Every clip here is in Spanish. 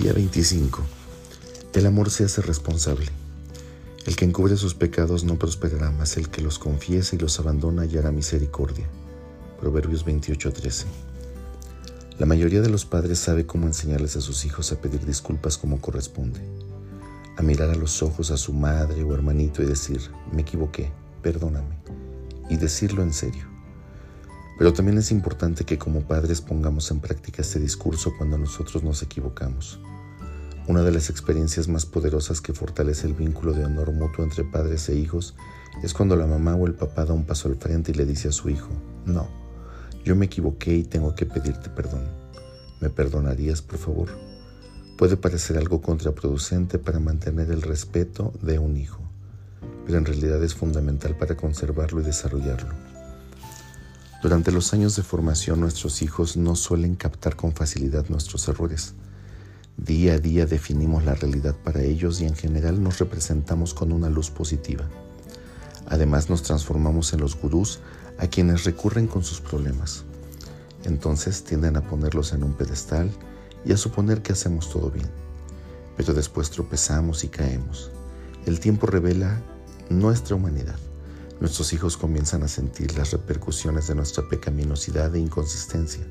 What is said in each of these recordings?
Día 25. El amor se hace responsable. El que encubre sus pecados no prosperará, mas el que los confiesa y los abandona hallará misericordia. Proverbios 28:13. La mayoría de los padres sabe cómo enseñarles a sus hijos a pedir disculpas como corresponde, a mirar a los ojos a su madre o hermanito y decir, me equivoqué, perdóname, y decirlo en serio. Pero también es importante que como padres pongamos en práctica este discurso cuando nosotros nos equivocamos. Una de las experiencias más poderosas que fortalece el vínculo de honor mutuo entre padres e hijos es cuando la mamá o el papá da un paso al frente y le dice a su hijo, no, yo me equivoqué y tengo que pedirte perdón. ¿Me perdonarías, por favor? Puede parecer algo contraproducente para mantener el respeto de un hijo, pero en realidad es fundamental para conservarlo y desarrollarlo. Durante los años de formación nuestros hijos no suelen captar con facilidad nuestros errores. Día a día definimos la realidad para ellos y en general nos representamos con una luz positiva. Además nos transformamos en los gurús a quienes recurren con sus problemas. Entonces tienden a ponerlos en un pedestal y a suponer que hacemos todo bien. Pero después tropezamos y caemos. El tiempo revela nuestra humanidad. Nuestros hijos comienzan a sentir las repercusiones de nuestra pecaminosidad e inconsistencia.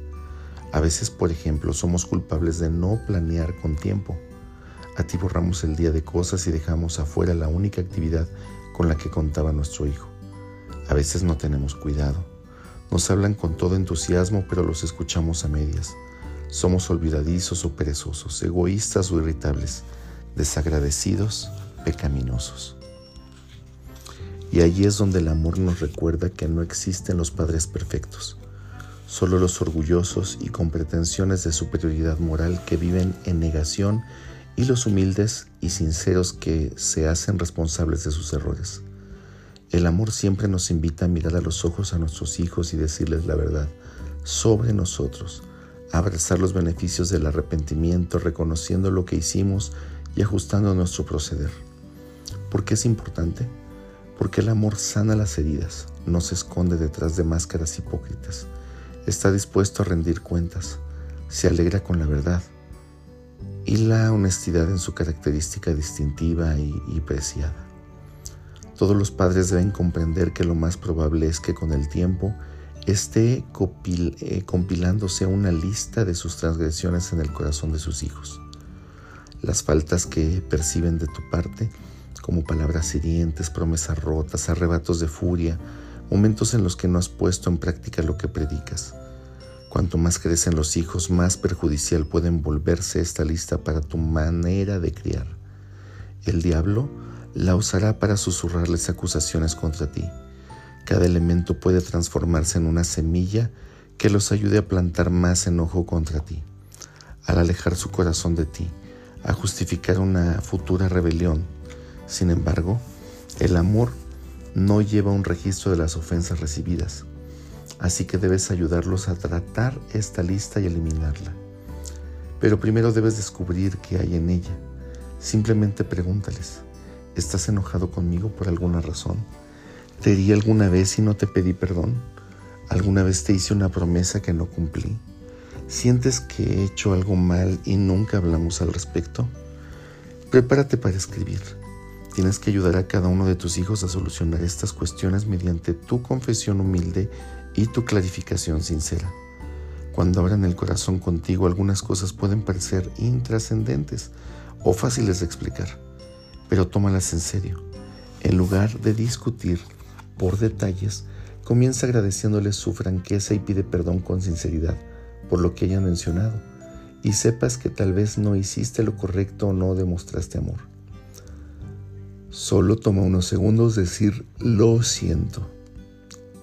A veces, por ejemplo, somos culpables de no planear con tiempo. Atiborramos el día de cosas y dejamos afuera la única actividad con la que contaba nuestro hijo. A veces no tenemos cuidado. Nos hablan con todo entusiasmo, pero los escuchamos a medias. Somos olvidadizos o perezosos, egoístas o irritables, desagradecidos, pecaminosos. Y allí es donde el amor nos recuerda que no existen los padres perfectos, solo los orgullosos y con pretensiones de superioridad moral que viven en negación y los humildes y sinceros que se hacen responsables de sus errores. El amor siempre nos invita a mirar a los ojos a nuestros hijos y decirles la verdad sobre nosotros, a abrazar los beneficios del arrepentimiento, reconociendo lo que hicimos y ajustando nuestro proceder. ¿Por qué es importante? Porque el amor sana las heridas, no se esconde detrás de máscaras hipócritas, está dispuesto a rendir cuentas, se alegra con la verdad y la honestidad en su característica distintiva y, preciada. Todos los padres deben comprender que lo más probable es que con el tiempo esté eh, compilándose una lista de sus transgresiones en el corazón de sus hijos. Las faltas que perciben de tu parte, como palabras hirientes, promesas rotas, arrebatos de furia, momentos en los que no has puesto en práctica lo que predicas. Cuanto más crecen los hijos, más perjudicial pueden volverse esta lista para tu manera de criar. El diablo la usará para susurrarles acusaciones contra ti. Cada elemento puede transformarse en una semilla que los ayude a plantar más enojo contra ti, al alejar su corazón de ti, a justificar una futura rebelión. Sin embargo, el amor no lleva un registro de las ofensas recibidas, así que debes ayudarlos a tratar esta lista y eliminarla. Pero primero debes descubrir qué hay en ella. Simplemente pregúntales, ¿estás enojado conmigo por alguna razón? ¿Te herí alguna vez y no te pedí perdón? ¿Alguna vez te hice una promesa que no cumplí? ¿Sientes que he hecho algo mal y nunca hablamos al respecto? Prepárate para escribir. Tienes que ayudar a cada uno de tus hijos a solucionar estas cuestiones mediante tu confesión humilde y tu clarificación sincera. Cuando abran el corazón contigo, algunas cosas pueden parecer intrascendentes o fáciles de explicar, pero tómalas en serio. En lugar de discutir por detalles, comienza agradeciéndoles su franqueza y pide perdón con sinceridad por lo que hayan mencionado y sepas que tal vez no hiciste lo correcto o no demostraste amor. Solo toma unos segundos decir lo siento,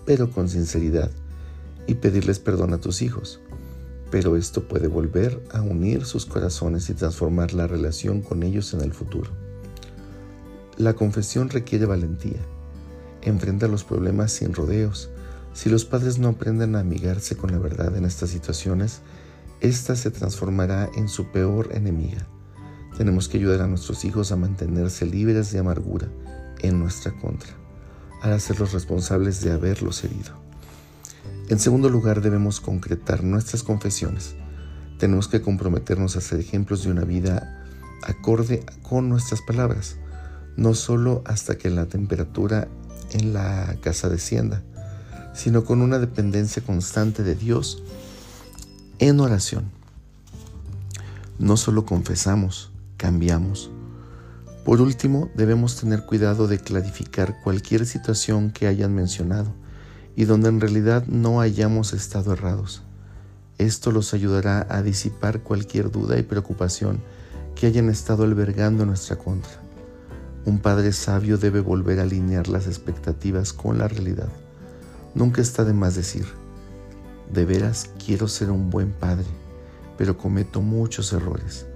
pero con sinceridad, y pedirles perdón a tus hijos. Pero esto puede volver a unir sus corazones y transformar la relación con ellos en el futuro. La confesión requiere valentía. Enfrenta los problemas sin rodeos. Si los padres no aprenden a amigarse con la verdad en estas situaciones, esta se transformará en su peor enemiga. Tenemos que ayudar a nuestros hijos a mantenerse libres de amargura en nuestra contra, al hacerlos responsables de haberlos herido. En segundo lugar, debemos concretar nuestras confesiones. Tenemos que comprometernos a ser ejemplos de una vida acorde con nuestras palabras, no solo hasta que la temperatura en la casa descienda, sino con una dependencia constante de Dios en oración. No solo confesamos, cambiamos. Por último, debemos tener cuidado de clarificar cualquier situación que hayan mencionado y donde en realidad no hayamos estado errados. Esto los ayudará a disipar cualquier duda y preocupación que hayan estado albergando en nuestra contra. Un padre sabio debe volver a alinear las expectativas con la realidad. Nunca está de más decir, de veras quiero ser un buen padre, pero cometo muchos errores.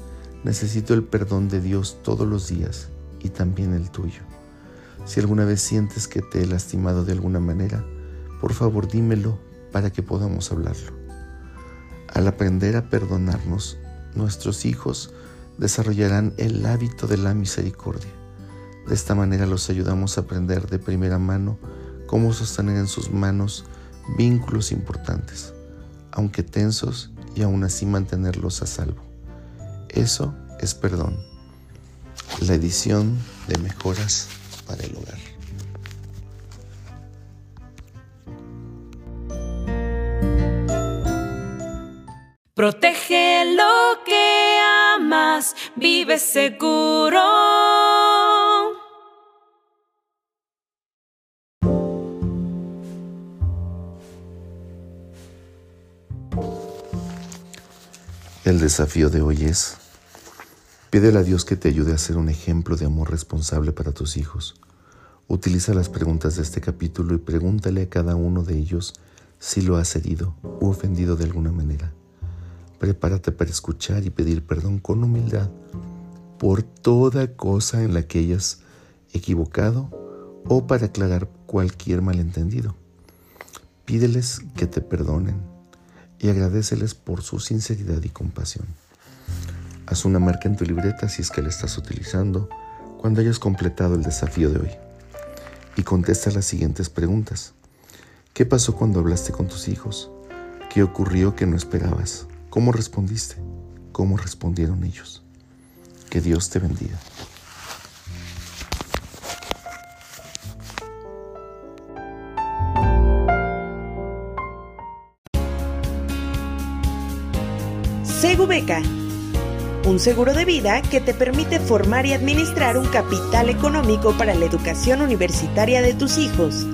Necesito el perdón de Dios todos los días y también el tuyo. Si alguna vez sientes que te he lastimado de alguna manera, por favor dímelo para que podamos hablarlo. Al aprender a perdonarnos, nuestros hijos desarrollarán el hábito de la misericordia. De esta manera los ayudamos a aprender de primera mano cómo sostener en sus manos vínculos importantes, aunque tensos, y aún así mantenerlos a salvo. Eso es perdón. La edición de mejoras para el hogar. Protege lo que amas, vive seguro. El desafío de hoy es, pídele a Dios que te ayude a ser un ejemplo de amor responsable para tus hijos. Utiliza las preguntas de este capítulo y pregúntale a cada uno de ellos si lo has herido u ofendido de alguna manera. Prepárate para escuchar y pedir perdón con humildad por toda cosa en la que hayas equivocado o para aclarar cualquier malentendido. Pídeles que te perdonen y agradeceles por su sinceridad y compasión. Haz una marca en tu libreta si es que la estás utilizando cuando hayas completado el desafío de hoy y contesta las siguientes preguntas. ¿Qué pasó cuando hablaste con tus hijos? ¿Qué ocurrió que no esperabas? ¿Cómo respondiste? ¿Cómo respondieron ellos? Que Dios te bendiga. Segubeca, un seguro de vida que te permite formar y administrar un capital económico para la educación universitaria de tus hijos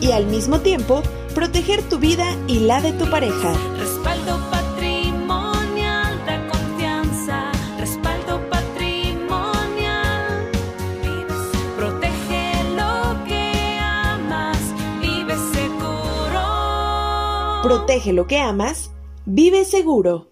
y al mismo tiempo proteger tu vida y la de tu pareja. Respaldo patrimonial da confianza. Respaldo patrimonial. Protege lo que amas. Vive seguro. Protege lo que amas, vive seguro.